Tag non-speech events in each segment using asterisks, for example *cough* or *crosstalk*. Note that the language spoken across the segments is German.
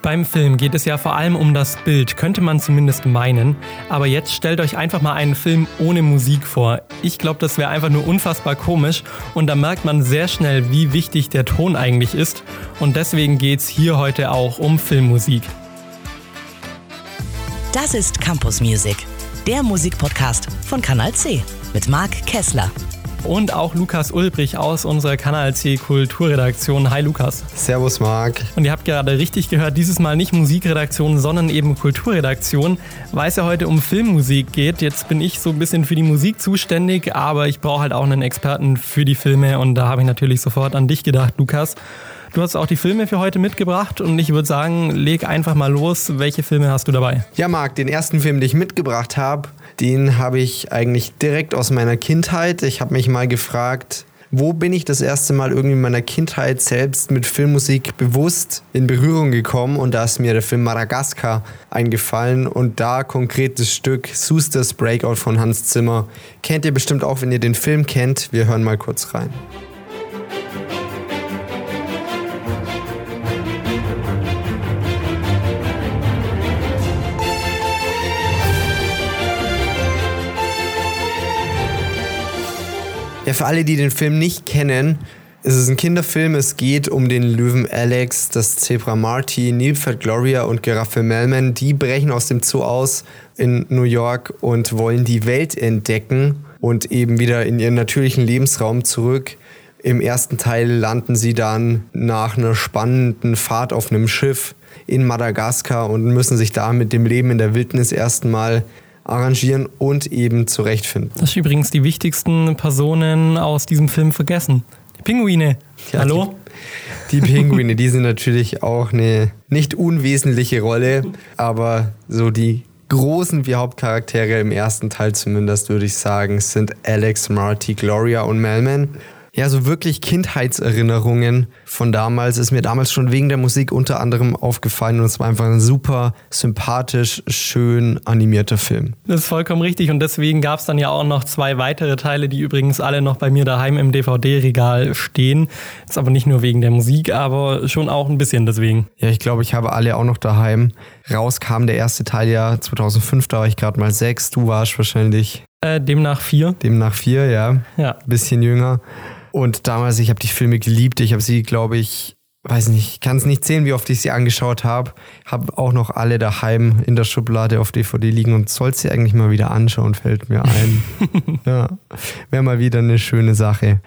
Beim Film geht es ja vor allem um das Bild, könnte man zumindest meinen. Aber jetzt stellt euch einfach mal einen Film ohne Musik vor. Ich glaube, das wäre einfach nur unfassbar komisch und da merkt man sehr schnell, wie wichtig der Ton eigentlich ist. Und deswegen geht es hier heute auch um Filmmusik. Das ist Campus Music, der Musikpodcast von Kanal C mit Marc Kessler und auch Lukas Ulbrich aus unserer Kanal C Kulturredaktion. Hi Lukas. Servus Marc. Und ihr habt gerade richtig gehört, dieses Mal nicht Musikredaktion, sondern eben Kulturredaktion, weil es ja heute um Filmmusik geht. Jetzt bin ich so ein bisschen für die Musik zuständig, aber ich brauche halt auch einen Experten für die Filme und da habe ich natürlich sofort an dich gedacht, Lukas. Du hast auch die Filme für heute mitgebracht und ich würde sagen, leg einfach mal los. Welche Filme hast du dabei? Ja, Marc, den ersten Film, den ich mitgebracht habe, den habe ich eigentlich direkt aus meiner Kindheit. Ich habe mich mal gefragt, wo bin ich das erste Mal irgendwie in meiner Kindheit selbst mit Filmmusik bewusst in Berührung gekommen und da ist mir der Film Madagaskar eingefallen und da konkret das Stück Susters Breakout von Hans Zimmer. Kennt ihr bestimmt auch, wenn ihr den Film kennt. Wir hören mal kurz rein. Ja, für alle, die den Film nicht kennen, es ist ein Kinderfilm. Es geht um den Löwen Alex, das Zebra Marty, Nilpferd Gloria und Giraffe Melman. Die brechen aus dem Zoo aus in New York und wollen die Welt entdecken und eben wieder in ihren natürlichen Lebensraum zurück. Im ersten Teil landen sie dann nach einer spannenden Fahrt auf einem Schiff in Madagaskar und müssen sich da mit dem Leben in der Wildnis erstmal arrangieren und eben zurechtfinden. Das ist übrigens die wichtigsten Personen aus diesem Film vergessen. Die Pinguine. Ja, Hallo? Die, die Pinguine, die sind natürlich auch eine nicht unwesentliche Rolle, aber so die großen wie Hauptcharaktere im ersten Teil zumindest, würde ich sagen, sind Alex, Marty, Gloria und Melman ja, so wirklich Kindheitserinnerungen von damals ist mir damals schon wegen der Musik unter anderem aufgefallen und es war einfach ein super sympathisch, schön animierter Film. Das ist vollkommen richtig und deswegen gab es dann ja auch noch zwei weitere Teile, die übrigens alle noch bei mir daheim im DVD-Regal stehen. Ist aber nicht nur wegen der Musik, aber schon auch ein bisschen deswegen. Ja, ich glaube, ich habe alle auch noch daheim. Raus kam der erste Teil ja 2005, da war ich gerade mal sechs. Du warst wahrscheinlich äh, demnach vier. Demnach vier, ja. Ja. Bisschen jünger. Und damals, ich habe die Filme geliebt. Ich habe sie, glaube ich, weiß nicht, kann es nicht sehen, wie oft ich sie angeschaut habe. Habe auch noch alle daheim in der Schublade auf DVD liegen und soll sie eigentlich mal wieder anschauen, fällt mir ein. *laughs* ja, wäre mal wieder eine schöne Sache.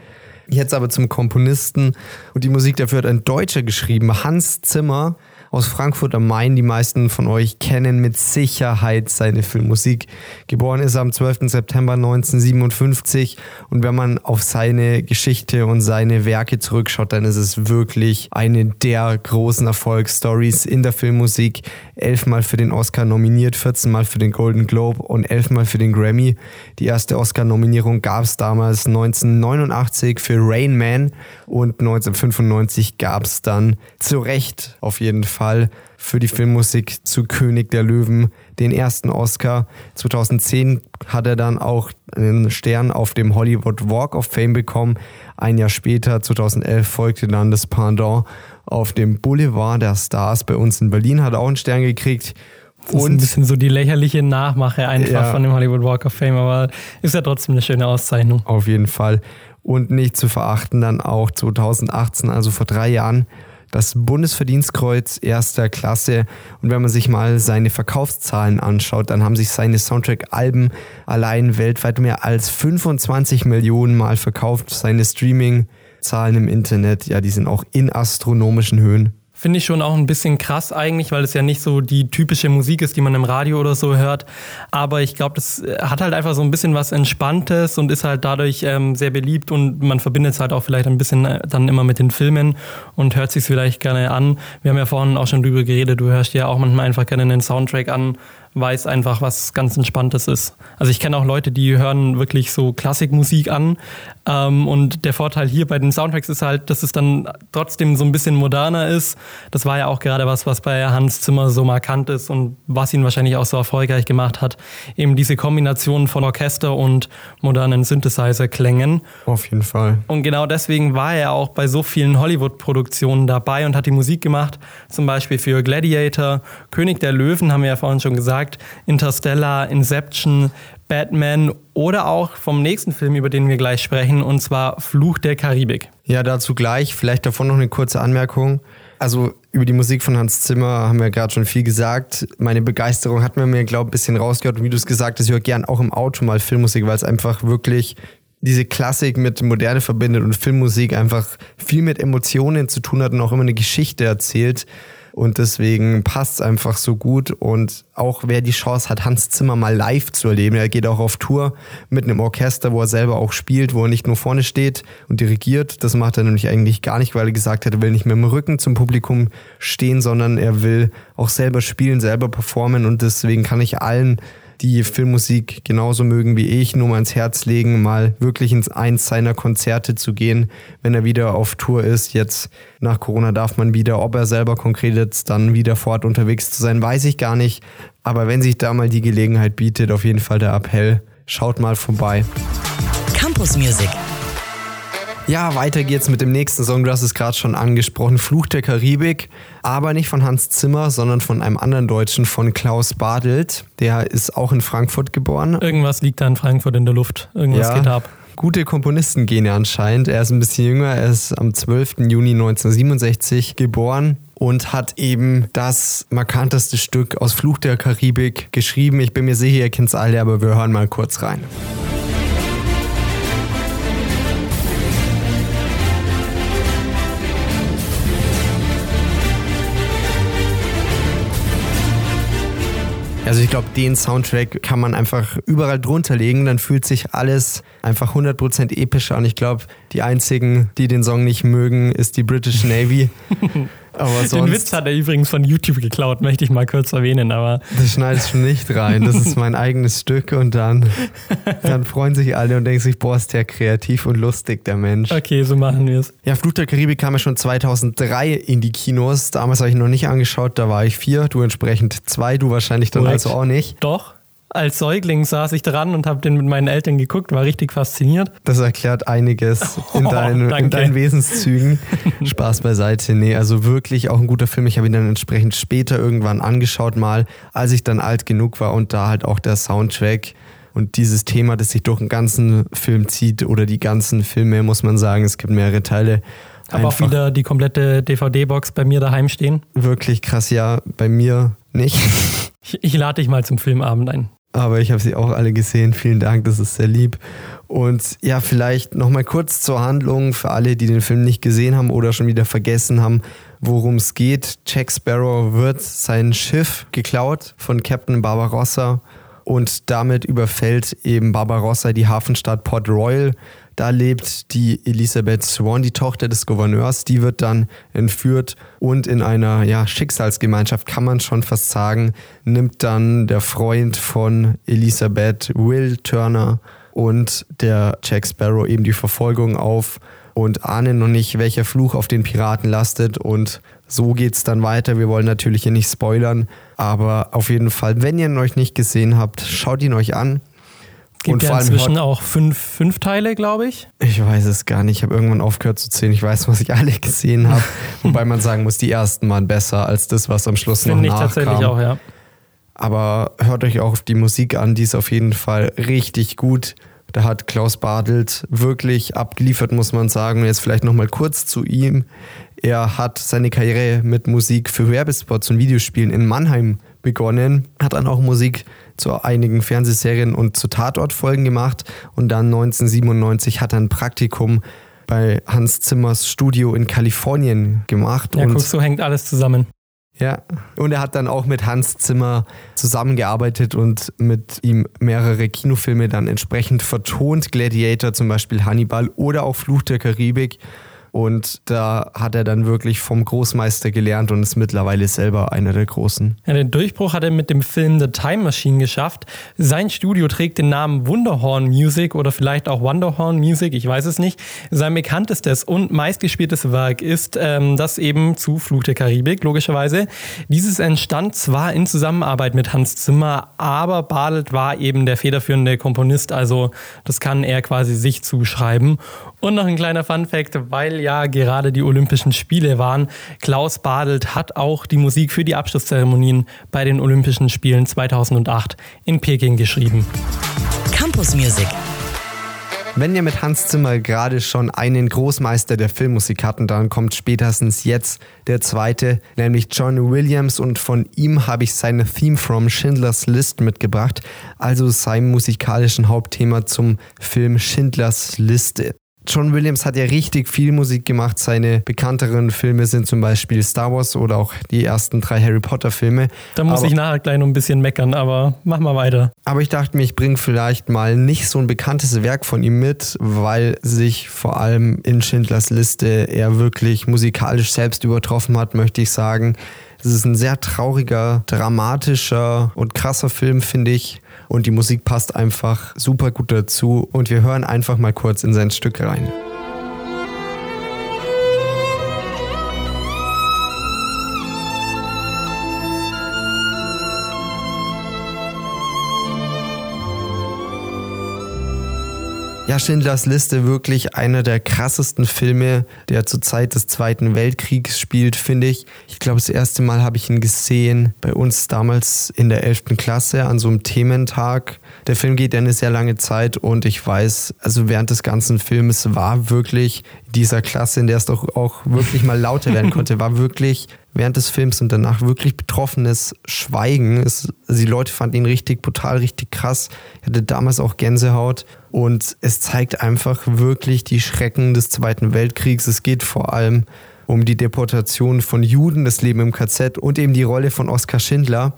Jetzt aber zum Komponisten und die Musik dafür hat ein Deutscher geschrieben, Hans Zimmer aus Frankfurt am Main. Die meisten von euch kennen mit Sicherheit seine Filmmusik. Geboren ist er am 12. September 1957 und wenn man auf seine Geschichte und seine Werke zurückschaut, dann ist es wirklich eine der großen Erfolgsstories in der Filmmusik. Elfmal für den Oscar nominiert, 14 Mal für den Golden Globe und elfmal für den Grammy. Die erste Oscar-Nominierung gab es damals 1989 für Rain Man und 1995 gab es dann zu Recht auf jeden Fall Fall für die Filmmusik zu König der Löwen den ersten Oscar. 2010 hat er dann auch einen Stern auf dem Hollywood Walk of Fame bekommen. Ein Jahr später, 2011, folgte dann das Pendant auf dem Boulevard der Stars bei uns in Berlin, hat er auch einen Stern gekriegt. Das ist ein bisschen so die lächerliche Nachmache einfach ja, von dem Hollywood Walk of Fame, aber ist ja trotzdem eine schöne Auszeichnung. Auf jeden Fall. Und nicht zu verachten dann auch 2018, also vor drei Jahren, das Bundesverdienstkreuz erster Klasse. Und wenn man sich mal seine Verkaufszahlen anschaut, dann haben sich seine Soundtrack-Alben allein weltweit mehr als 25 Millionen Mal verkauft. Seine Streaming-Zahlen im Internet, ja, die sind auch in astronomischen Höhen. Finde ich schon auch ein bisschen krass eigentlich, weil es ja nicht so die typische Musik ist, die man im Radio oder so hört. Aber ich glaube, das äh, hat halt einfach so ein bisschen was Entspanntes und ist halt dadurch ähm, sehr beliebt und man verbindet es halt auch vielleicht ein bisschen äh, dann immer mit den Filmen und hört sich vielleicht gerne an. Wir haben ja vorhin auch schon drüber geredet, du hörst ja auch manchmal einfach gerne einen Soundtrack an weil es einfach was ganz Entspanntes ist. Also ich kenne auch Leute, die hören wirklich so Klassikmusik an. Ähm, und der Vorteil hier bei den Soundtracks ist halt, dass es dann trotzdem so ein bisschen moderner ist. Das war ja auch gerade was, was bei Hans Zimmer so markant ist und was ihn wahrscheinlich auch so erfolgreich gemacht hat. Eben diese Kombination von Orchester und modernen Synthesizer-Klängen. Auf jeden Fall. Und genau deswegen war er auch bei so vielen Hollywood-Produktionen dabei und hat die Musik gemacht. Zum Beispiel für Gladiator, König der Löwen, haben wir ja vorhin schon gesagt, Interstellar, Inception, Batman oder auch vom nächsten Film, über den wir gleich sprechen, und zwar Fluch der Karibik. Ja, dazu gleich. Vielleicht davon noch eine kurze Anmerkung. Also über die Musik von Hans Zimmer haben wir gerade schon viel gesagt. Meine Begeisterung hat mir, glaube ich, ein bisschen rausgehört. Und wie du es gesagt hast, ich höre gern auch im Auto mal Filmmusik, weil es einfach wirklich diese Klassik mit Moderne verbindet und Filmmusik einfach viel mit Emotionen zu tun hat und auch immer eine Geschichte erzählt. Und deswegen passt es einfach so gut. Und auch wer die Chance hat, Hans Zimmer mal live zu erleben, er geht auch auf Tour mit einem Orchester, wo er selber auch spielt, wo er nicht nur vorne steht und dirigiert. Das macht er nämlich eigentlich gar nicht, weil er gesagt hat, er will nicht mehr im Rücken zum Publikum stehen, sondern er will auch selber spielen, selber performen. Und deswegen kann ich allen die Filmmusik genauso mögen wie ich, nur mal ins Herz legen, mal wirklich ins eins seiner Konzerte zu gehen, wenn er wieder auf Tour ist. Jetzt nach Corona darf man wieder, ob er selber konkret jetzt dann wieder fort unterwegs zu sein, weiß ich gar nicht. Aber wenn sich da mal die Gelegenheit bietet, auf jeden Fall der Appell, schaut mal vorbei. Campus Music. Ja, weiter geht's mit dem nächsten Song. Du hast es gerade schon angesprochen. Fluch der Karibik. Aber nicht von Hans Zimmer, sondern von einem anderen Deutschen, von Klaus Badelt. Der ist auch in Frankfurt geboren. Irgendwas liegt da in Frankfurt in der Luft. Irgendwas ja. geht ab gute Komponistengene anscheinend. Er ist ein bisschen jünger, er ist am 12. Juni 1967 geboren und hat eben das markanteste Stück aus Fluch der Karibik geschrieben. Ich bin mir sicher, ihr kennt es alle, aber wir hören mal kurz rein. Also ich glaube, den Soundtrack kann man einfach überall drunter legen, dann fühlt sich alles einfach 100% epischer an. Ich glaube, die einzigen, die den Song nicht mögen, ist die British Navy. *laughs* Aber sonst, Den Witz hat er übrigens von YouTube geklaut, möchte ich mal kurz erwähnen. Aber das schneidest du nicht rein. Das ist mein *laughs* eigenes Stück und dann, dann freuen sich alle und denken sich, boah, ist der kreativ und lustig, der Mensch. Okay, so machen wir es. Ja, Flut der Karibik kam ja schon 2003 in die Kinos. Damals habe ich noch nicht angeschaut, da war ich vier, du entsprechend zwei, du wahrscheinlich dann Correct. also auch nicht. Doch als Säugling saß ich dran und habe den mit meinen Eltern geguckt, war richtig fasziniert. Das erklärt einiges *laughs* in, dein, oh, in deinen Wesenszügen. *laughs* Spaß beiseite. Nee, also wirklich auch ein guter Film. Ich habe ihn dann entsprechend später irgendwann angeschaut, mal, als ich dann alt genug war und da halt auch der Soundtrack und dieses Thema, das sich durch den ganzen Film zieht oder die ganzen Filme, muss man sagen, es gibt mehrere Teile. Aber auch wieder die komplette DVD-Box bei mir daheim stehen. Wirklich krass, ja, bei mir nicht. Ich, ich lade dich mal zum Filmabend ein. Aber ich habe sie auch alle gesehen. Vielen Dank, das ist sehr lieb. Und ja, vielleicht nochmal kurz zur Handlung für alle, die den Film nicht gesehen haben oder schon wieder vergessen haben, worum es geht. Jack Sparrow wird sein Schiff geklaut von Captain Barbarossa und damit überfällt eben Barbarossa die Hafenstadt Port Royal da lebt die Elisabeth Swan, die Tochter des Gouverneurs. Die wird dann entführt und in einer ja, Schicksalsgemeinschaft, kann man schon fast sagen, nimmt dann der Freund von Elisabeth, Will Turner und der Jack Sparrow eben die Verfolgung auf und ahnen noch nicht, welcher Fluch auf den Piraten lastet und so geht es dann weiter. Wir wollen natürlich hier nicht spoilern, aber auf jeden Fall, wenn ihr ihn euch nicht gesehen habt, schaut ihn euch an. Gibt und ja inzwischen auch fünf, fünf Teile, glaube ich. Ich weiß es gar nicht. Ich habe irgendwann aufgehört zu zählen. Ich weiß, was ich alle gesehen habe. *laughs* Wobei man sagen muss, die ersten waren besser als das, was am Schluss Find noch nachkam. Finde ich tatsächlich auch, ja. Aber hört euch auch die Musik an, die ist auf jeden Fall richtig gut. Da hat Klaus Badelt wirklich abgeliefert, muss man sagen. Und jetzt vielleicht nochmal kurz zu ihm. Er hat seine Karriere mit Musik für Werbespots und Videospielen in Mannheim begonnen, hat dann auch Musik zu einigen Fernsehserien und zu Tatortfolgen gemacht und dann 1997 hat er ein Praktikum bei Hans Zimmers Studio in Kalifornien gemacht. Ja, und guck, so hängt alles zusammen. Ja, und er hat dann auch mit Hans Zimmer zusammengearbeitet und mit ihm mehrere Kinofilme dann entsprechend vertont. Gladiator zum Beispiel, Hannibal oder auch Fluch der Karibik. Und da hat er dann wirklich vom Großmeister gelernt und ist mittlerweile selber einer der Großen. Ja, den Durchbruch hat er mit dem Film The Time Machine geschafft. Sein Studio trägt den Namen Wunderhorn Music oder vielleicht auch Wonderhorn Music, ich weiß es nicht. Sein bekanntestes und meistgespieltes Werk ist ähm, das eben zu Fluch der Karibik, logischerweise. Dieses entstand zwar in Zusammenarbeit mit Hans Zimmer, aber Bartelt war eben der federführende Komponist, also das kann er quasi sich zuschreiben. Und noch ein kleiner Fun-Fact, weil ja gerade die Olympischen Spiele waren. Klaus Badelt hat auch die Musik für die Abschlusszeremonien bei den Olympischen Spielen 2008 in Peking geschrieben. Campus Music. Wenn wir mit Hans Zimmer gerade schon einen Großmeister der Filmmusik hatten, dann kommt spätestens jetzt der zweite, nämlich John Williams und von ihm habe ich seine Theme from Schindlers List mitgebracht, also sein musikalischen Hauptthema zum Film Schindlers Liste. John Williams hat ja richtig viel Musik gemacht. Seine bekannteren Filme sind zum Beispiel Star Wars oder auch die ersten drei Harry Potter Filme. Da muss aber, ich nachher gleich noch ein bisschen meckern, aber mach mal weiter. Aber ich dachte mir, ich bringe vielleicht mal nicht so ein bekanntes Werk von ihm mit, weil sich vor allem in Schindlers Liste er wirklich musikalisch selbst übertroffen hat, möchte ich sagen. Es ist ein sehr trauriger, dramatischer und krasser Film, finde ich und die Musik passt einfach super gut dazu und wir hören einfach mal kurz in sein Stück rein. Ja, Schindlers Liste wirklich einer der krassesten Filme, der zur Zeit des Zweiten Weltkriegs spielt, finde ich. Ich glaube, das erste Mal habe ich ihn gesehen bei uns damals in der 11. Klasse an so einem Thementag. Der Film geht ja eine sehr lange Zeit und ich weiß, also während des ganzen Films war wirklich dieser Klasse, in der es doch auch wirklich mal lauter werden *laughs* konnte, war wirklich während des Films und danach wirklich betroffenes Schweigen. Es, also die Leute fanden ihn richtig brutal, richtig krass. Ich hatte damals auch Gänsehaut und es zeigt einfach wirklich die Schrecken des Zweiten Weltkriegs. Es geht vor allem um die Deportation von Juden, das Leben im KZ und eben die Rolle von Oskar Schindler.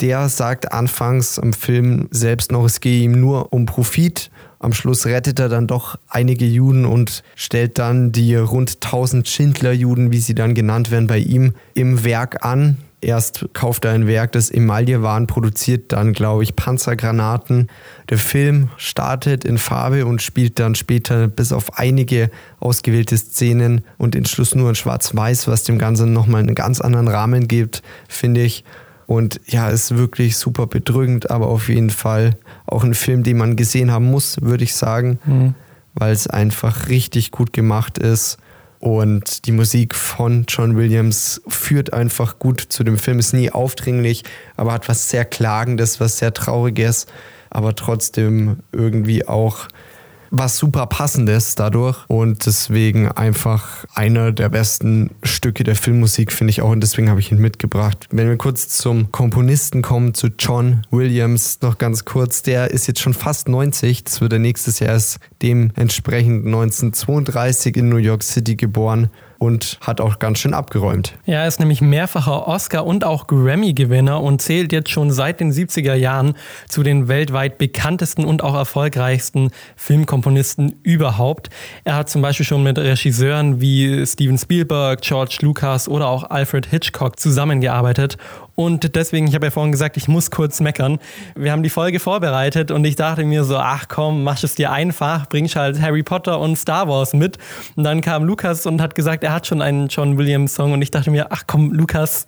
Der sagt anfangs im Film selbst noch, es gehe ihm nur um Profit am Schluss rettet er dann doch einige Juden und stellt dann die rund 1000 Schindler-Juden, wie sie dann genannt werden, bei ihm im Werk an. Erst kauft er ein Werk, das Emaillewaren produziert, dann glaube ich Panzergranaten. Der Film startet in Farbe und spielt dann später bis auf einige ausgewählte Szenen und den Schluss nur in Schwarz-Weiß, was dem Ganzen nochmal einen ganz anderen Rahmen gibt, finde ich. Und ja, ist wirklich super bedrückend, aber auf jeden Fall auch ein Film, den man gesehen haben muss, würde ich sagen, mhm. weil es einfach richtig gut gemacht ist. Und die Musik von John Williams führt einfach gut zu dem Film, ist nie aufdringlich, aber hat was sehr Klagendes, was sehr Trauriges, aber trotzdem irgendwie auch was super passendes dadurch. Und deswegen einfach einer der besten Stücke der Filmmusik finde ich auch. Und deswegen habe ich ihn mitgebracht. Wenn wir kurz zum Komponisten kommen, zu John Williams, noch ganz kurz, der ist jetzt schon fast 90, das wird er nächstes Jahr erst dementsprechend 1932 in New York City geboren und hat auch ganz schön abgeräumt. Er ist nämlich mehrfacher Oscar- und auch Grammy-Gewinner und zählt jetzt schon seit den 70er Jahren zu den weltweit bekanntesten und auch erfolgreichsten Filmkomponisten überhaupt. Er hat zum Beispiel schon mit Regisseuren wie Steven Spielberg, George Lucas oder auch Alfred Hitchcock zusammengearbeitet und deswegen, ich habe ja vorhin gesagt, ich muss kurz meckern. Wir haben die Folge vorbereitet und ich dachte mir so, ach komm, mach es dir einfach, bringst halt Harry Potter und Star Wars mit. Und dann kam Lukas und hat gesagt, er hat schon einen John Williams Song und ich dachte mir, ach komm, Lukas,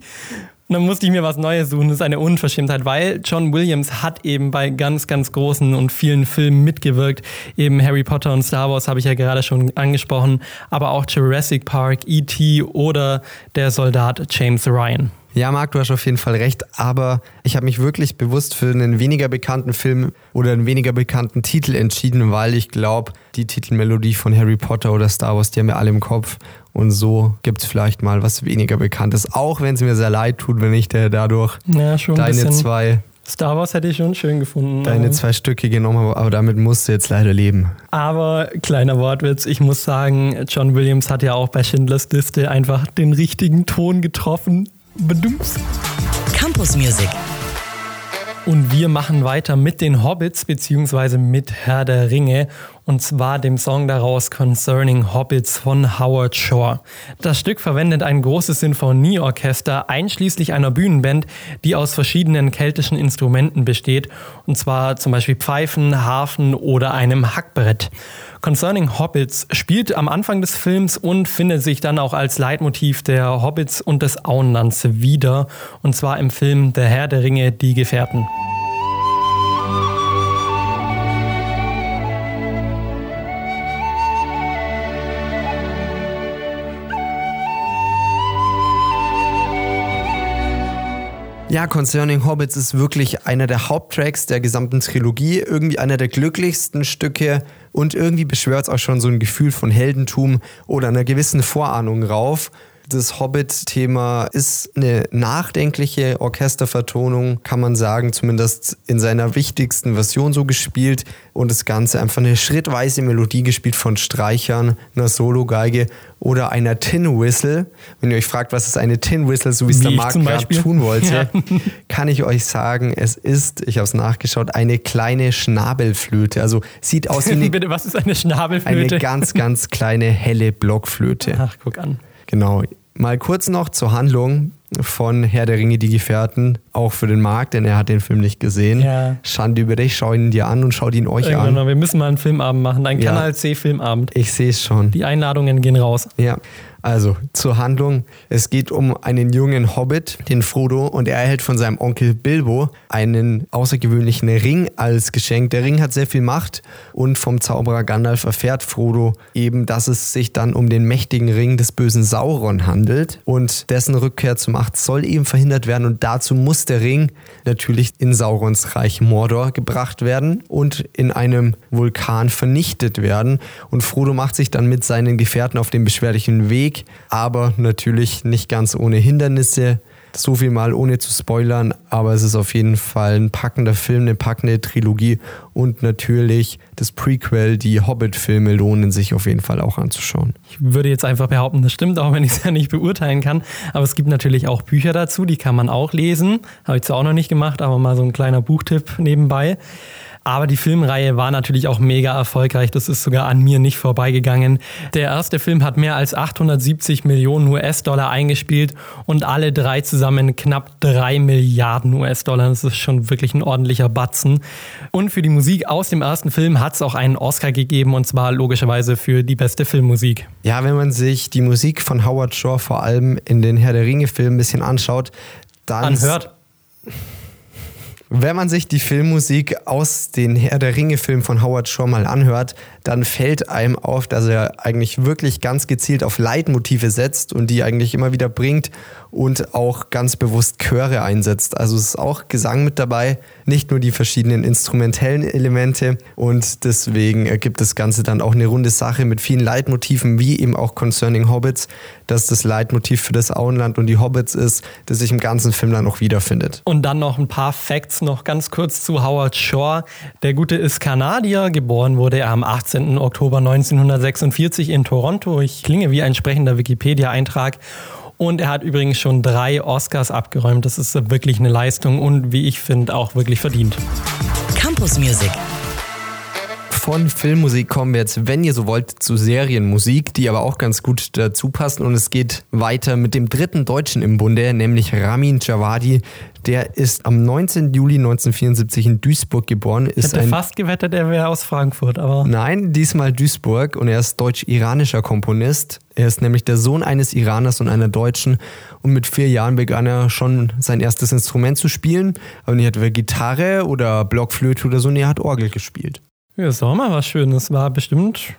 und dann musste ich mir was Neues suchen. Das ist eine Unverschämtheit, weil John Williams hat eben bei ganz, ganz großen und vielen Filmen mitgewirkt. Eben Harry Potter und Star Wars habe ich ja gerade schon angesprochen, aber auch Jurassic Park, E.T. oder der Soldat James Ryan. Ja, Marc, du hast auf jeden Fall recht, aber ich habe mich wirklich bewusst für einen weniger bekannten Film oder einen weniger bekannten Titel entschieden, weil ich glaube, die Titelmelodie von Harry Potter oder Star Wars, die haben wir alle im Kopf. Und so gibt es vielleicht mal was weniger Bekanntes, auch wenn es mir sehr leid tut, wenn ich dadurch ja, deine zwei Star Wars hätte ich schon schön gefunden. Deine zwei Stücke genommen habe, aber damit musst du jetzt leider leben. Aber kleiner Wortwitz, ich muss sagen, John Williams hat ja auch bei Schindlers Liste einfach den richtigen Ton getroffen. Bedums. Campus Music. Und wir machen weiter mit den Hobbits beziehungsweise mit Herr der Ringe. Und zwar dem Song daraus Concerning Hobbits von Howard Shore. Das Stück verwendet ein großes Sinfonieorchester einschließlich einer Bühnenband, die aus verschiedenen keltischen Instrumenten besteht, und zwar zum Beispiel Pfeifen, Harfen oder einem Hackbrett. Concerning Hobbits spielt am Anfang des Films und findet sich dann auch als Leitmotiv der Hobbits und des Auenlands wieder, und zwar im Film Der Herr der Ringe, die Gefährten. Ja, Concerning Hobbits ist wirklich einer der Haupttracks der gesamten Trilogie, irgendwie einer der glücklichsten Stücke und irgendwie beschwört es auch schon so ein Gefühl von Heldentum oder einer gewissen Vorahnung rauf. Das Hobbit-Thema ist eine nachdenkliche Orchestervertonung, kann man sagen, zumindest in seiner wichtigsten Version so gespielt. Und das Ganze einfach eine schrittweise Melodie gespielt von Streichern, einer Solo-Geige oder einer Tin Whistle. Wenn ihr euch fragt, was ist eine Tin Whistle, so wie es der Marc gerade tun wollte, *laughs* ja. kann ich euch sagen, es ist, ich habe es nachgeschaut, eine kleine Schnabelflöte. Also sieht aus wie *laughs* eine, Bitte, was ist eine Schnabelflöte? Eine ganz, ganz kleine helle Blockflöte. Ach, guck an. Genau. Mal kurz noch zur Handlung von Herr der Ringe, die Gefährten, auch für den Markt, denn er hat den Film nicht gesehen. Ja. Schande über dich, schau ihn dir an und schau ihn euch Irgendwann an. Mal. Wir müssen mal einen Filmabend machen, einen ja. Kanal C Filmabend. Ich sehe es schon. Die Einladungen gehen raus. Ja. Also zur Handlung. Es geht um einen jungen Hobbit, den Frodo, und er erhält von seinem Onkel Bilbo einen außergewöhnlichen Ring als Geschenk. Der Ring hat sehr viel Macht und vom Zauberer Gandalf erfährt Frodo eben, dass es sich dann um den mächtigen Ring des bösen Sauron handelt und dessen Rückkehr zur Macht soll eben verhindert werden und dazu muss der Ring natürlich in Saurons Reich Mordor gebracht werden und in einem Vulkan vernichtet werden und Frodo macht sich dann mit seinen Gefährten auf den beschwerlichen Weg Weg, aber natürlich nicht ganz ohne Hindernisse. So viel mal ohne zu spoilern, aber es ist auf jeden Fall ein packender Film, eine packende Trilogie und natürlich das Prequel, die Hobbit-Filme lohnen sich auf jeden Fall auch anzuschauen. Ich würde jetzt einfach behaupten, das stimmt, auch wenn ich es ja nicht beurteilen kann. Aber es gibt natürlich auch Bücher dazu, die kann man auch lesen. Habe ich zwar auch noch nicht gemacht, aber mal so ein kleiner Buchtipp nebenbei. Aber die Filmreihe war natürlich auch mega erfolgreich. Das ist sogar an mir nicht vorbeigegangen. Der erste Film hat mehr als 870 Millionen US-Dollar eingespielt und alle drei zusammen knapp drei Milliarden US-Dollar. Das ist schon wirklich ein ordentlicher Batzen. Und für die Musik aus dem ersten Film hat es auch einen Oscar gegeben und zwar logischerweise für die beste Filmmusik. Ja, wenn man sich die Musik von Howard Shore vor allem in den Herr der Ringe-Filmen ein bisschen anschaut, dann. Anhört. Wenn man sich die Filmmusik aus den Herr der Ringe-Filmen von Howard Shore mal anhört, dann fällt einem auf, dass er eigentlich wirklich ganz gezielt auf Leitmotive setzt und die eigentlich immer wieder bringt und auch ganz bewusst Chöre einsetzt. Also es ist auch Gesang mit dabei, nicht nur die verschiedenen instrumentellen Elemente und deswegen ergibt das Ganze dann auch eine runde Sache mit vielen Leitmotiven, wie eben auch Concerning Hobbits, dass das Leitmotiv für das Auenland und die Hobbits ist, das sich im ganzen Film dann auch wiederfindet. Und dann noch ein paar Facts noch ganz kurz zu Howard Shore. Der Gute ist Kanadier, geboren wurde er am 18. Oktober 1946 in Toronto. Ich klinge wie ein sprechender Wikipedia-Eintrag und er hat übrigens schon drei Oscars abgeräumt. Das ist wirklich eine Leistung und wie ich finde auch wirklich verdient. Campus Music. Von Filmmusik kommen wir jetzt, wenn ihr so wollt, zu Serienmusik, die aber auch ganz gut dazu passen. Und es geht weiter mit dem dritten Deutschen im Bunde, nämlich Ramin Javadi, der ist am 19. Juli 1974 in Duisburg geboren. Ist ich hätte ein fast gewettet, er wäre aus Frankfurt, aber. Nein, diesmal Duisburg und er ist deutsch-iranischer Komponist. Er ist nämlich der Sohn eines Iraners und einer Deutschen und mit vier Jahren begann er schon sein erstes Instrument zu spielen. Aber nicht etwa Gitarre oder Blockflöte oder so, nee, er hat Orgel gespielt. Ja, das war mal was Schönes. War bestimmt,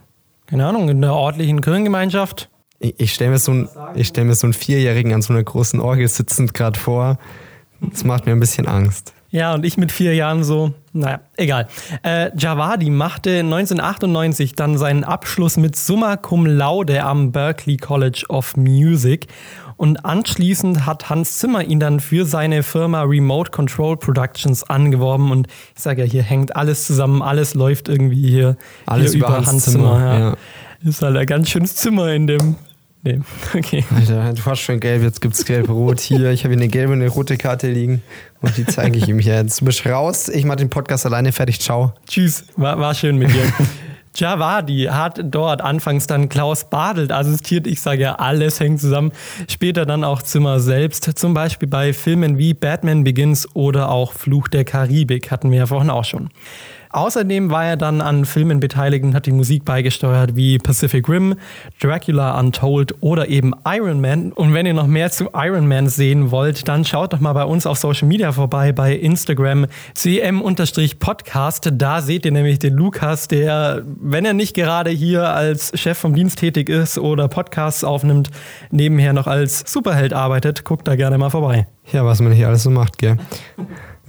keine Ahnung, in der ordentlichen Kirchengemeinschaft. Ich, ich stelle mir, so stell mir so einen Vierjährigen an so einer großen Orgel sitzend gerade vor. Das macht mir ein bisschen Angst. Ja, und ich mit vier Jahren so, naja, egal. Äh, Javadi machte 1998 dann seinen Abschluss mit Summa Cum Laude am Berklee College of Music. Und anschließend hat Hans Zimmer ihn dann für seine Firma Remote Control Productions angeworben. Und ich sage ja, hier hängt alles zusammen, alles läuft irgendwie hier, alles hier über, Hans, Hans Zimmer. Zimmer ja. Ja. Ist halt ein ganz schönes Zimmer in dem Nee, *laughs* okay. Alter, du hast schon gelb, jetzt gibt's gelb-rot hier. Ich habe hier eine gelbe und eine rote Karte liegen und die zeige ich ihm jetzt. Du bist raus, ich mach den Podcast alleine fertig, ciao. Tschüss, war, war schön mit dir. *laughs* Javadi hat dort anfangs dann Klaus Badelt assistiert. Ich sage ja, alles hängt zusammen. Später dann auch Zimmer selbst, zum Beispiel bei Filmen wie Batman Begins oder auch Fluch der Karibik, hatten wir ja vorhin auch schon. Außerdem war er dann an Filmen beteiligt und hat die Musik beigesteuert wie Pacific Rim, Dracula Untold oder eben Iron Man. Und wenn ihr noch mehr zu Iron Man sehen wollt, dann schaut doch mal bei uns auf Social Media vorbei, bei Instagram cm-podcast. Da seht ihr nämlich den Lukas, der, wenn er nicht gerade hier als Chef vom Dienst tätig ist oder Podcasts aufnimmt, nebenher noch als Superheld arbeitet. Guckt da gerne mal vorbei. Ja, was man hier alles so macht, gell?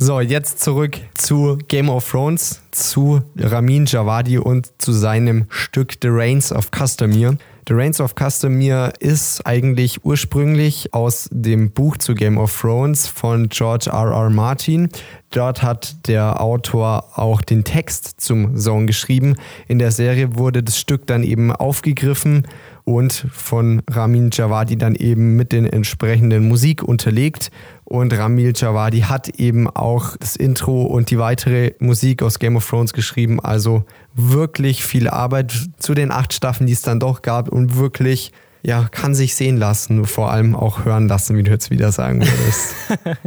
So, jetzt zurück zu Game of Thrones, zu Ramin Javadi und zu seinem Stück The Reigns of Castamere. The Reigns of Castamere ist eigentlich ursprünglich aus dem Buch zu Game of Thrones von George R. R. Martin. Dort hat der Autor auch den Text zum Song geschrieben. In der Serie wurde das Stück dann eben aufgegriffen und von Ramin Javadi dann eben mit den entsprechenden Musik unterlegt. Und Ramil Javadi hat eben auch das Intro und die weitere Musik aus Game of Thrones geschrieben. Also wirklich viel Arbeit zu den acht Staffeln, die es dann doch gab und wirklich, ja, kann sich sehen lassen, vor allem auch hören lassen, wie du jetzt wieder sagen würdest.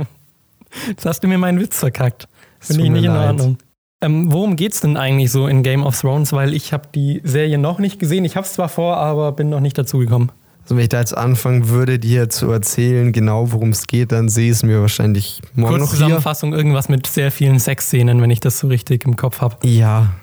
*laughs* jetzt hast du mir meinen Witz verkackt. Finde ich nicht in Ordnung. Ähm, worum geht's denn eigentlich so in Game of Thrones? Weil ich habe die Serie noch nicht gesehen. Ich habe es zwar vor, aber bin noch nicht dazu gekommen. Also wenn ich da jetzt anfangen würde, dir zu erzählen, genau worum es geht, dann sehe ich es mir wahrscheinlich morgen Kurz noch Zusammenfassung, hier. irgendwas mit sehr vielen Sexszenen, wenn ich das so richtig im Kopf habe. Ja,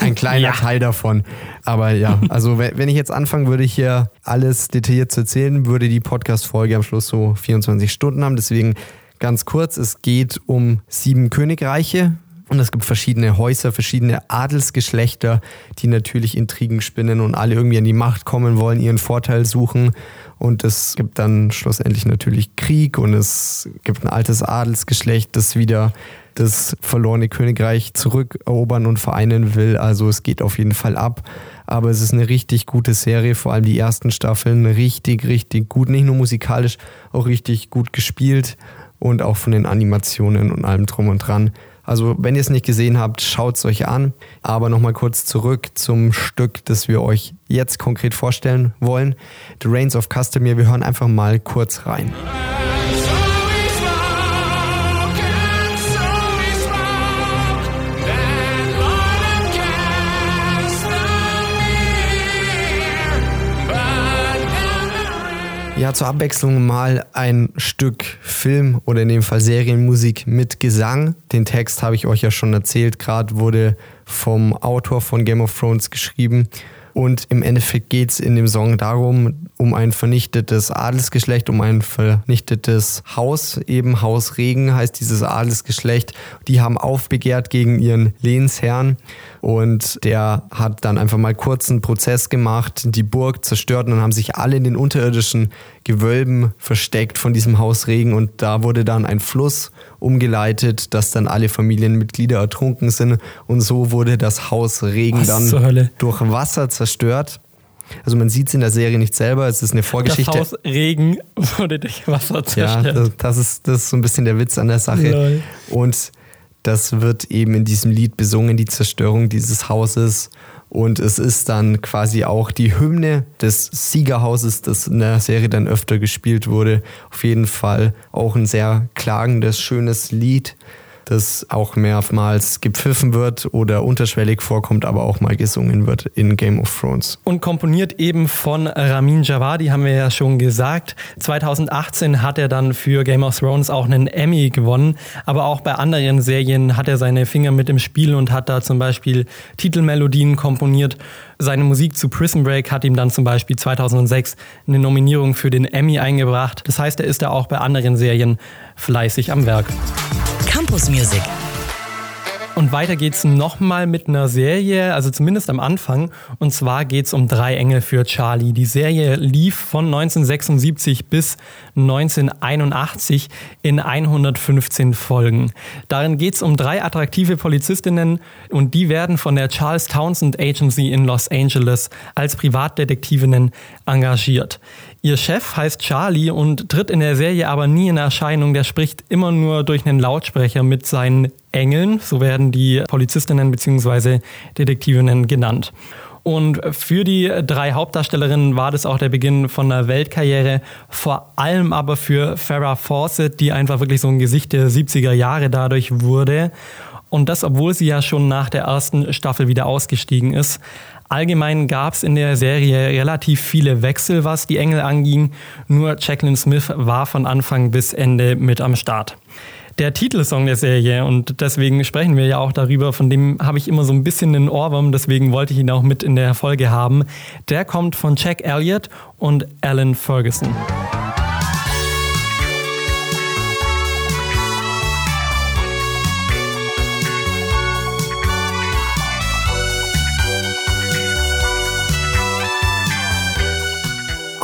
ein kleiner *laughs* ja. Teil davon. Aber ja, also wenn ich jetzt anfangen würde, hier alles detailliert zu erzählen, würde die Podcast-Folge am Schluss so 24 Stunden haben. Deswegen ganz kurz, es geht um sieben Königreiche, und es gibt verschiedene Häuser, verschiedene Adelsgeschlechter, die natürlich Intrigen spinnen und alle irgendwie an die Macht kommen wollen, ihren Vorteil suchen. Und es gibt dann schlussendlich natürlich Krieg und es gibt ein altes Adelsgeschlecht, das wieder das verlorene Königreich zurückerobern und vereinen will. Also es geht auf jeden Fall ab. Aber es ist eine richtig gute Serie, vor allem die ersten Staffeln. Richtig, richtig gut. Nicht nur musikalisch, auch richtig gut gespielt und auch von den Animationen und allem drum und dran. Also wenn ihr es nicht gesehen habt, schaut es euch an. Aber nochmal kurz zurück zum Stück, das wir euch jetzt konkret vorstellen wollen. The Reigns of Customer. Wir hören einfach mal kurz rein. Ja, zur Abwechslung mal ein Stück Film oder in dem Fall Serienmusik mit Gesang. Den Text habe ich euch ja schon erzählt, gerade wurde vom Autor von Game of Thrones geschrieben. Und im Endeffekt geht es in dem Song darum, um ein vernichtetes Adelsgeschlecht, um ein vernichtetes Haus. Eben Haus Regen heißt dieses Adelsgeschlecht. Die haben aufbegehrt gegen ihren Lehnsherrn. Und der hat dann einfach mal kurz einen Prozess gemacht, die Burg zerstört und dann haben sich alle in den unterirdischen Gewölben versteckt von diesem Haus Regen. Und da wurde dann ein Fluss umgeleitet, dass dann alle Familienmitglieder ertrunken sind. Und so wurde das Haus Regen Was dann durch Wasser zerstört. Also man sieht es in der Serie nicht selber, es ist eine Vorgeschichte. Das Haus Regen wurde durch Wasser zerstört. Ja, das, das, ist, das ist so ein bisschen der Witz an der Sache. Lol. Und das wird eben in diesem Lied besungen, die Zerstörung dieses Hauses. Und es ist dann quasi auch die Hymne des Siegerhauses, das in der Serie dann öfter gespielt wurde. Auf jeden Fall auch ein sehr klagendes, schönes Lied das auch mehrmals gepfiffen wird oder unterschwellig vorkommt, aber auch mal gesungen wird in Game of Thrones. Und komponiert eben von Ramin Javadi, haben wir ja schon gesagt. 2018 hat er dann für Game of Thrones auch einen Emmy gewonnen, aber auch bei anderen Serien hat er seine Finger mit im Spiel und hat da zum Beispiel Titelmelodien komponiert. Seine Musik zu Prison Break hat ihm dann zum Beispiel 2006 eine Nominierung für den Emmy eingebracht. Das heißt, er ist da auch bei anderen Serien fleißig am Werk. Campus Music. Und weiter geht's nochmal mit einer Serie, also zumindest am Anfang. Und zwar geht's um Drei Engel für Charlie. Die Serie lief von 1976 bis 1981 in 115 Folgen. Darin geht's um drei attraktive Polizistinnen und die werden von der Charles Townsend Agency in Los Angeles als Privatdetektivinnen engagiert. Ihr Chef heißt Charlie und tritt in der Serie aber nie in Erscheinung. Der spricht immer nur durch einen Lautsprecher mit seinen Engeln, so werden die Polizistinnen bzw. Detektivinnen genannt. Und für die drei Hauptdarstellerinnen war das auch der Beginn von einer Weltkarriere, vor allem aber für Farrah Fawcett, die einfach wirklich so ein Gesicht der 70er Jahre dadurch wurde. Und das, obwohl sie ja schon nach der ersten Staffel wieder ausgestiegen ist. Allgemein gab es in der Serie relativ viele Wechsel, was die Engel anging. Nur Jacqueline Smith war von Anfang bis Ende mit am Start. Der Titelsong der Serie, und deswegen sprechen wir ja auch darüber, von dem habe ich immer so ein bisschen einen Ohrwurm, deswegen wollte ich ihn auch mit in der Folge haben. Der kommt von Jack Elliott und Alan Ferguson.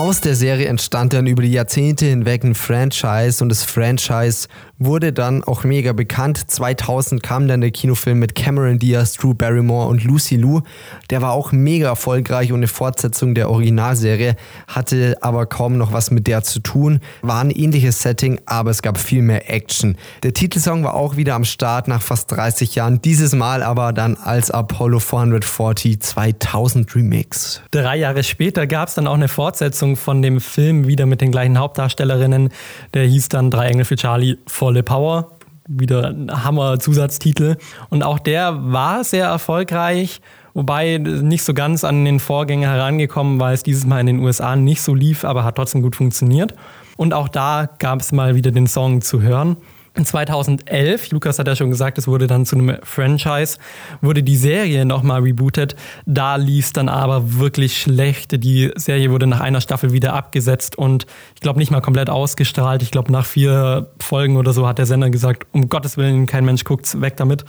Aus der Serie entstand dann über die Jahrzehnte hinweg ein Franchise und das Franchise wurde dann auch mega bekannt. 2000 kam dann der Kinofilm mit Cameron Diaz, Drew Barrymore und Lucy Liu. Der war auch mega erfolgreich und eine Fortsetzung der Originalserie, hatte aber kaum noch was mit der zu tun. War ein ähnliches Setting, aber es gab viel mehr Action. Der Titelsong war auch wieder am Start nach fast 30 Jahren, dieses Mal aber dann als Apollo 440 2000 Remix. Drei Jahre später gab es dann auch eine Fortsetzung von dem Film wieder mit den gleichen Hauptdarstellerinnen. Der hieß dann Drei Engel für Charlie voll volle Power. Wieder ein Hammer-Zusatztitel. Und auch der war sehr erfolgreich, wobei nicht so ganz an den Vorgänger herangekommen, weil es dieses Mal in den USA nicht so lief, aber hat trotzdem gut funktioniert. Und auch da gab es mal wieder den Song zu hören. 2011, Lukas hat ja schon gesagt, es wurde dann zu einem Franchise, wurde die Serie nochmal rebootet. Da lief es dann aber wirklich schlecht. Die Serie wurde nach einer Staffel wieder abgesetzt und ich glaube nicht mal komplett ausgestrahlt. Ich glaube nach vier Folgen oder so hat der Sender gesagt, um Gottes Willen, kein Mensch guckt's weg damit.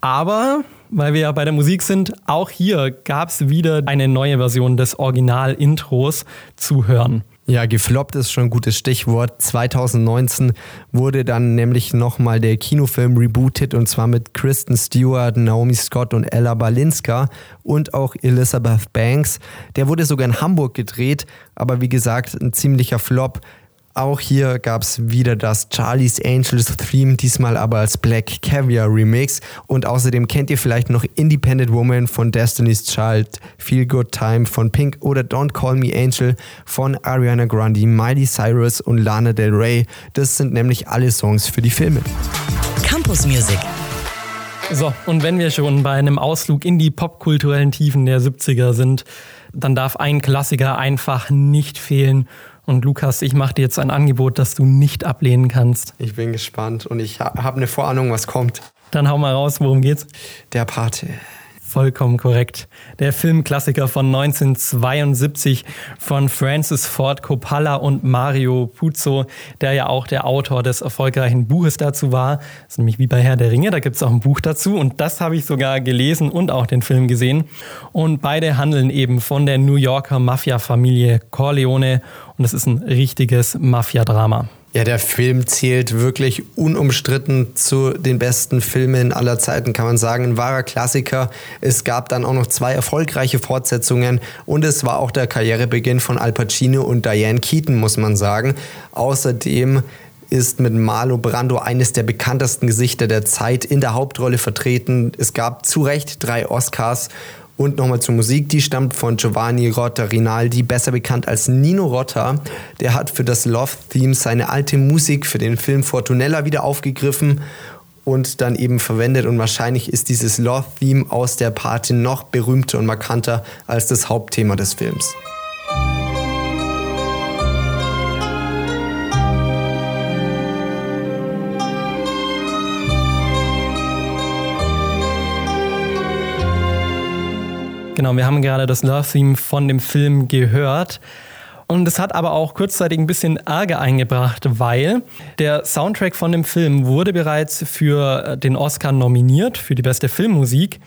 Aber, weil wir ja bei der Musik sind, auch hier gab es wieder eine neue Version des Original-Intros zu hören. Ja, gefloppt ist schon ein gutes Stichwort. 2019 wurde dann nämlich nochmal der Kinofilm rebootet und zwar mit Kristen Stewart, Naomi Scott und Ella Balinska und auch Elizabeth Banks. Der wurde sogar in Hamburg gedreht, aber wie gesagt, ein ziemlicher Flop. Auch hier gab es wieder das Charlie's Angels Theme, diesmal aber als Black Caviar Remix. Und außerdem kennt ihr vielleicht noch Independent Woman von Destiny's Child, Feel Good Time von Pink oder Don't Call Me Angel von Ariana Grande, Miley Cyrus und Lana Del Rey. Das sind nämlich alle Songs für die Filme. Campus Music. So, und wenn wir schon bei einem Ausflug in die popkulturellen Tiefen der 70er sind, dann darf ein Klassiker einfach nicht fehlen. Und Lukas, ich mache dir jetzt ein Angebot, das du nicht ablehnen kannst. Ich bin gespannt und ich habe eine Vorahnung, was kommt. Dann hau mal raus, worum geht's? Der Pate. Vollkommen korrekt. Der Filmklassiker von 1972 von Francis Ford Coppola und Mario Puzo, der ja auch der Autor des erfolgreichen Buches dazu war. Das ist nämlich wie bei Herr der Ringe, da gibt es auch ein Buch dazu und das habe ich sogar gelesen und auch den Film gesehen. Und beide handeln eben von der New Yorker Mafia-Familie Corleone und es ist ein richtiges Mafia-Drama. Ja, der Film zählt wirklich unumstritten zu den besten Filmen aller Zeiten, kann man sagen. Ein wahrer Klassiker. Es gab dann auch noch zwei erfolgreiche Fortsetzungen und es war auch der Karrierebeginn von Al Pacino und Diane Keaton, muss man sagen. Außerdem ist mit Marlo Brando eines der bekanntesten Gesichter der Zeit in der Hauptrolle vertreten. Es gab zu Recht drei Oscars und nochmal zur Musik, die stammt von Giovanni Rotta Rinaldi, besser bekannt als Nino Rotta. Der hat für das Love-Theme seine alte Musik für den Film Fortunella wieder aufgegriffen und dann eben verwendet. Und wahrscheinlich ist dieses Love-Theme aus der Party noch berühmter und markanter als das Hauptthema des Films. Genau, wir haben gerade das Love-Theme von dem Film gehört. Und es hat aber auch kurzzeitig ein bisschen Ärger eingebracht, weil der Soundtrack von dem Film wurde bereits für den Oscar nominiert, für die beste Filmmusik.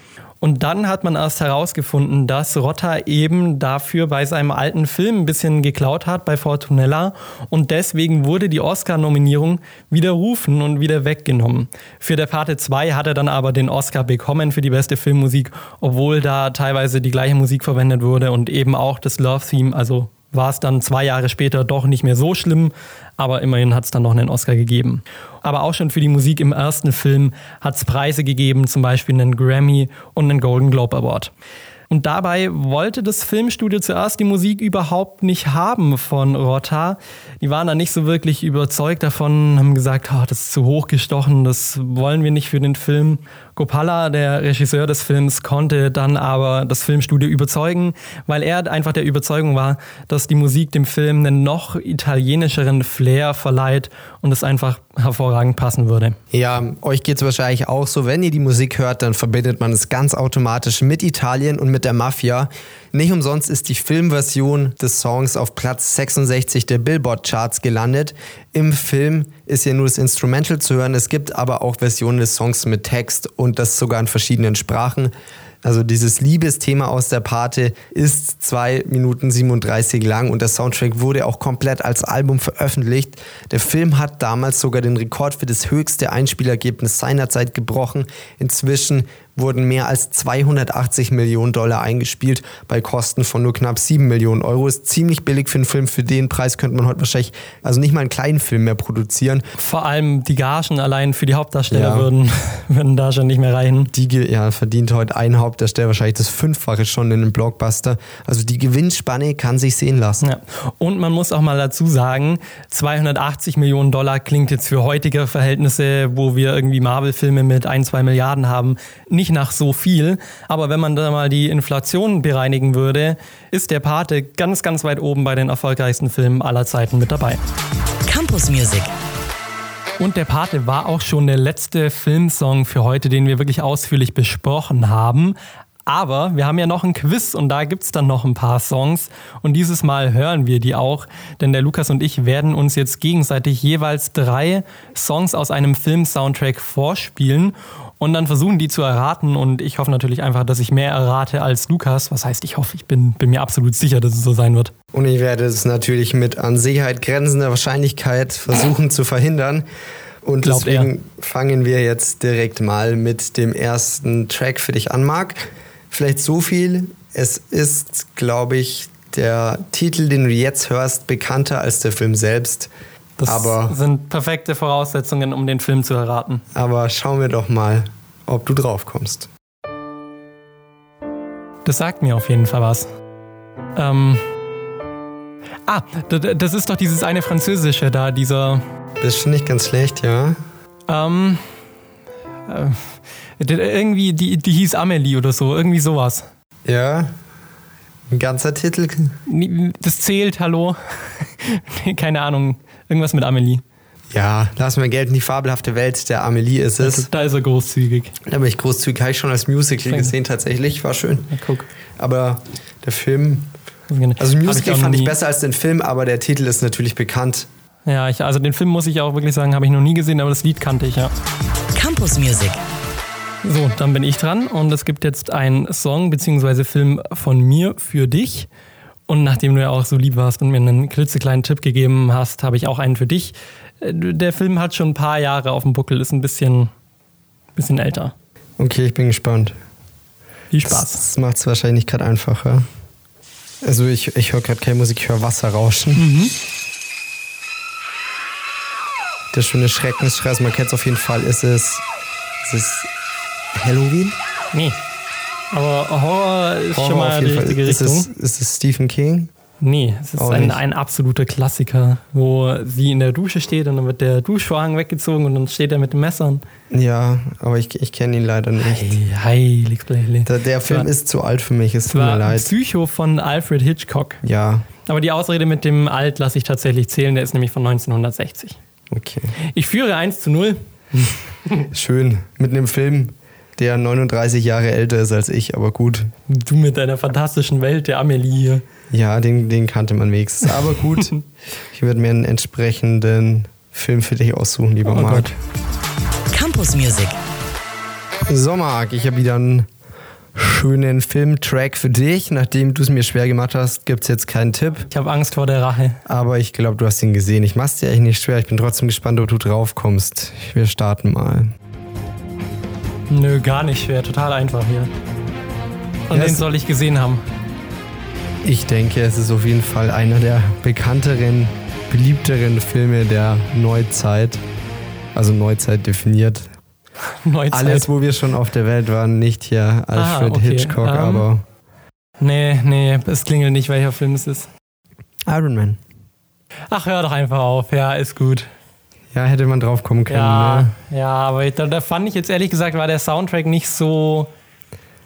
Und dann hat man erst herausgefunden, dass Rotta eben dafür bei seinem alten Film ein bisschen geklaut hat, bei Fortunella. Und deswegen wurde die Oscar-Nominierung widerrufen und wieder weggenommen. Für der Parte 2 hat er dann aber den Oscar bekommen für die beste Filmmusik, obwohl da teilweise die gleiche Musik verwendet wurde und eben auch das Love-Theme, also war es dann zwei Jahre später doch nicht mehr so schlimm, aber immerhin hat es dann noch einen Oscar gegeben. Aber auch schon für die Musik im ersten Film hat es Preise gegeben, zum Beispiel einen Grammy und einen Golden Globe Award. Und dabei wollte das Filmstudio zuerst die Musik überhaupt nicht haben von Rota. Die waren da nicht so wirklich überzeugt davon, haben gesagt, oh, das ist zu hoch gestochen, das wollen wir nicht für den Film. Gopala, der Regisseur des Films, konnte dann aber das Filmstudio überzeugen, weil er einfach der Überzeugung war, dass die Musik dem Film einen noch italienischeren Flair verleiht und es einfach hervorragend passen würde. Ja, euch geht es wahrscheinlich auch so, wenn ihr die Musik hört, dann verbindet man es ganz automatisch mit Italien und mit der Mafia. Nicht umsonst ist die Filmversion des Songs auf Platz 66 der Billboard-Charts gelandet. Im Film ist ja nur das Instrumental zu hören. Es gibt aber auch Versionen des Songs mit Text und das sogar in verschiedenen Sprachen. Also dieses Liebesthema aus der Pate ist 2 Minuten 37 lang und der Soundtrack wurde auch komplett als Album veröffentlicht. Der Film hat damals sogar den Rekord für das höchste Einspielergebnis seiner Zeit gebrochen. Inzwischen wurden mehr als 280 Millionen Dollar eingespielt bei Kosten von nur knapp 7 Millionen Euro. Ist ziemlich billig für einen Film. Für den Preis könnte man heute wahrscheinlich also nicht mal einen kleinen Film mehr produzieren. Vor allem die Gagen allein für die Hauptdarsteller ja. würden, *laughs* würden da schon nicht mehr reichen. Die ja, verdient heute ein Hauptdarsteller wahrscheinlich das Fünffache schon in einem Blockbuster. Also die Gewinnspanne kann sich sehen lassen. Ja. Und man muss auch mal dazu sagen, 280 Millionen Dollar klingt jetzt für heutige Verhältnisse, wo wir irgendwie Marvel-Filme mit ein, zwei Milliarden haben, nicht nach so viel. Aber wenn man da mal die Inflation bereinigen würde, ist der Pate ganz, ganz weit oben bei den erfolgreichsten Filmen aller Zeiten mit dabei. Campus Music. Und der Pate war auch schon der letzte Filmsong für heute, den wir wirklich ausführlich besprochen haben. Aber wir haben ja noch ein Quiz und da gibt es dann noch ein paar Songs. Und dieses Mal hören wir die auch, denn der Lukas und ich werden uns jetzt gegenseitig jeweils drei Songs aus einem Film-Soundtrack vorspielen und dann versuchen die zu erraten. Und ich hoffe natürlich einfach, dass ich mehr errate als Lukas. Was heißt, ich hoffe, ich bin, bin mir absolut sicher, dass es so sein wird. Und ich werde es natürlich mit an Sicherheit grenzender Wahrscheinlichkeit versuchen zu verhindern. Und Glaubt deswegen er. fangen wir jetzt direkt mal mit dem ersten Track für dich an, Marc. Vielleicht so viel. Es ist, glaube ich, der Titel, den du jetzt hörst, bekannter als der Film selbst. Das aber, sind perfekte Voraussetzungen, um den Film zu erraten. Aber schauen wir doch mal, ob du drauf kommst. Das sagt mir auf jeden Fall was. Ähm. Ah, das ist doch dieses eine französische da, dieser. Das ist schon nicht ganz schlecht, ja. Ähm. Äh, irgendwie, die, die hieß Amelie oder so, irgendwie sowas. Ja. Ein ganzer Titel. Das zählt, hallo. *laughs* Keine Ahnung. Irgendwas mit Amelie. Ja, lass mal Geld in die fabelhafte Welt der Amelie ist es. Da ist er großzügig. Da bin ich großzügig, habe ich schon als Musical gesehen tatsächlich, war schön. Ja, guck. Aber der Film, also Musical ich fand ich besser als den Film, aber der Titel ist natürlich bekannt. Ja, ich, also den Film muss ich auch wirklich sagen, habe ich noch nie gesehen, aber das Lied kannte ich ja. Campus Music. So, dann bin ich dran und es gibt jetzt einen Song bzw. Film von mir für dich. Und nachdem du ja auch so lieb warst und mir einen klitzekleinen Tipp gegeben hast, habe ich auch einen für dich. Äh, der Film hat schon ein paar Jahre auf dem Buckel, ist ein bisschen, bisschen älter. Okay, ich bin gespannt. Viel Spaß. Das macht es wahrscheinlich gerade einfacher. Also ich, ich höre gerade keine Musik, ich höre Wasser rauschen. Mhm. Der schöne Schreckensschrei, also man kennt es auf jeden Fall. Ist es, ist es Halloween? Nee. Aber Horror ist Horror schon mal die richtige Richtung. Ist es, ist es Stephen King? Nee, es ist ein, ein, absoluter Klassiker, wo sie in der Dusche steht und dann wird der Duschvorhang weggezogen und dann steht er mit den Messern. Ja, aber ich, ich kenne ihn leider nicht. Heilig, heilig. Der, der Film war, ist zu alt für mich, es tut mir leid. Psycho von Alfred Hitchcock. Ja. Aber die Ausrede mit dem Alt lasse ich tatsächlich zählen, der ist nämlich von 1960. Okay. Ich führe 1 zu 0. Schön. Mit einem Film, der 39 Jahre älter ist als ich, aber gut. Du mit deiner fantastischen Welt, der Amelie hier. Ja, den, den kannte man wenigstens. Aber gut, *laughs* ich würde mir einen entsprechenden Film für dich aussuchen, lieber oh Marc. Campus Music. So, Marc, ich habe wieder einen schönen Filmtrack für dich. Nachdem du es mir schwer gemacht hast, gibt es jetzt keinen Tipp. Ich habe Angst vor der Rache. Aber ich glaube, du hast ihn gesehen. Ich mach's dir eigentlich nicht schwer. Ich bin trotzdem gespannt, ob du drauf kommst. Wir starten mal. Nö, gar nicht schwer. Total einfach hier. Und ja, den soll ich gesehen haben. Ich denke, es ist auf jeden Fall einer der bekannteren, beliebteren Filme der Neuzeit. Also Neuzeit definiert. *laughs* Neuzeit. Alles, wo wir schon auf der Welt waren, nicht hier Alfred Ah, okay. Hitchcock, Ähm, aber Nee, nee, es klingelt nicht, welcher Film es ist. Iron Man. Ach, hör doch einfach auf. Ja, ist gut. Ja, hätte man drauf kommen können. Ja, Ne? ja, aber ich, da, da fand ich jetzt ehrlich gesagt, war der Soundtrack nicht so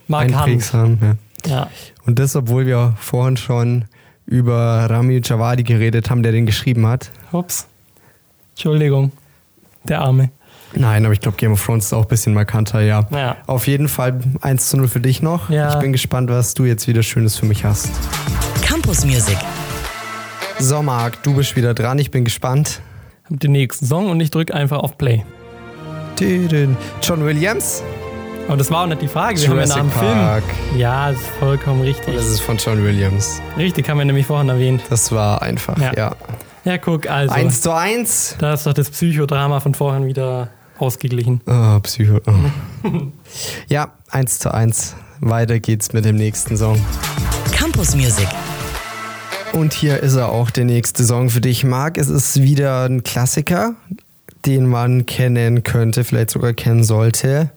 markant. Ja. Ja. Und das, obwohl wir vorhin schon über Rami Javadi geredet haben, der den geschrieben hat. Ups. Entschuldigung. Der Arme. Nein, aber ich glaube, Game of Thrones ist auch ein bisschen markanter, ja. Ja. Auf jeden Fall 1 zu 0 für dich noch. Ja. Ich bin gespannt, was du jetzt wieder Schönes für mich hast. Campus Music. So, Marc, du bist wieder dran. Ich bin gespannt. Den nächsten Song und ich drücke einfach auf Play. John Williams? Aber das war auch nicht die Frage. Wir haben ja nach dem Park. Film. Ja, das ist vollkommen richtig. Das ist von John Williams. Richtig, haben wir nämlich vorhin erwähnt. Das war einfach, Ja. ja. Ja, guck, also. 1 zu 1. Da ist doch das Psychodrama von vorhin wieder ausgeglichen. Oh, Psycho. Oh. *laughs* ja, 1 zu 1. Weiter geht's mit dem nächsten Song. Campus Music. Und hier ist er auch, der nächste Song für dich, Marc. Es ist wieder ein Klassiker, den man kennen könnte, vielleicht sogar kennen sollte.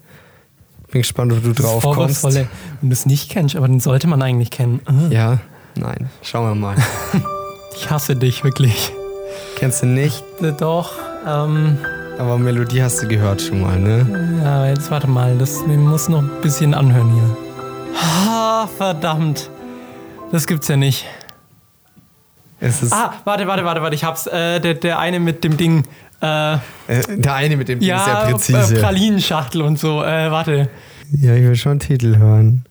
Bin gespannt, ob du drauf kommst. Wenn du es nicht kennst, aber den sollte man eigentlich kennen. Ah, Ja, nein. Schauen wir mal. *laughs* Ich hasse dich wirklich. Kennst du nicht, Äh, Doch, ähm, aber Melodie hast du gehört schon mal, ne? ja, jetzt warte mal, das wir muss noch ein bisschen anhören hier. Ah, verdammt. Das gibt's ja nicht. Es ist Ah, warte, warte, warte, warte, ich hab's. Äh, der, der eine mit dem Ding. Äh, äh, der eine mit dem Ding ja, sehr äh, präzise. Pralinenschachtel und so. Äh, warte. ja, ich will schon einen Titel hören.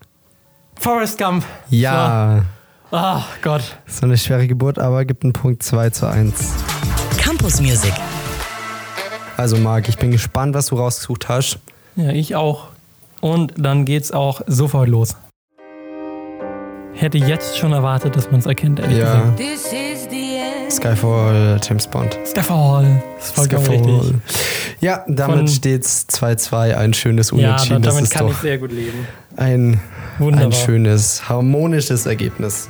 Forrest Gump. Ja, So. Ah, Gott. so eine schwere Geburt, aber gibt einen Punkt 2 zu 1. Campus Music. Also Marc, ich bin gespannt, was du rausgesucht hast. Ja, ich auch. Und dann geht's auch sofort los. Hätte jetzt schon erwartet, dass man es erkennt, ehrlich Ja, gesagt. Skyfall, James Bond. Skyfall. Das ist vollkommen Skyfall. richtig. Ja, damit Von- steht's 2-2, ein schönes Ja, Unentschieden. das damit ist kann ich doch sehr gut leben. ein, Wunderbar. ein schönes, harmonisches Ergebnis.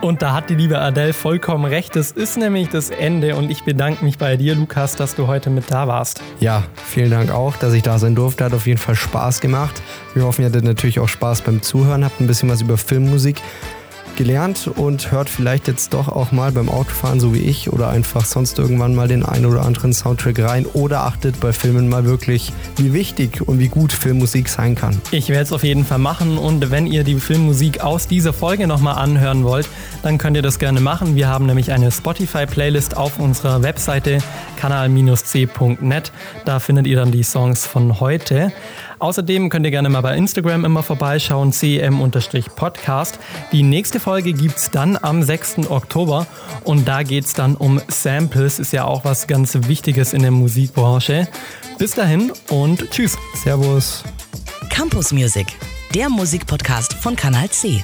Und da hat die liebe Adele vollkommen recht. Das ist nämlich das Ende. Und ich bedanke mich bei dir, Lukas, dass du heute mit da warst. Ja, vielen Dank auch, dass ich da sein durfte. Hat auf jeden Fall Spaß gemacht. Wir hoffen, ihr hattet natürlich auch Spaß beim Zuhören, habt ein bisschen was über Filmmusik gelernt und hört vielleicht jetzt doch auch mal beim Autofahren, so wie ich, oder einfach sonst irgendwann mal den einen oder anderen Soundtrack rein oder achtet bei Filmen mal wirklich, wie wichtig und wie gut Filmmusik sein kann. Ich werde es auf jeden Fall machen und wenn ihr die Filmmusik aus dieser Folge nochmal anhören wollt, dann könnt ihr das gerne machen. Wir haben nämlich eine Spotify-Playlist auf unserer Webseite kanal-c.net. Da findet ihr dann die Songs von heute. Außerdem könnt ihr gerne mal bei Instagram immer vorbeischauen, cm-podcast. Die nächste Folge gibt es dann am 6. Oktober und da geht es dann um Samples, ist ja auch was ganz Wichtiges in der Musikbranche. Bis dahin und tschüss. Servus. Campus Music. Der Musikpodcast von Kanal C.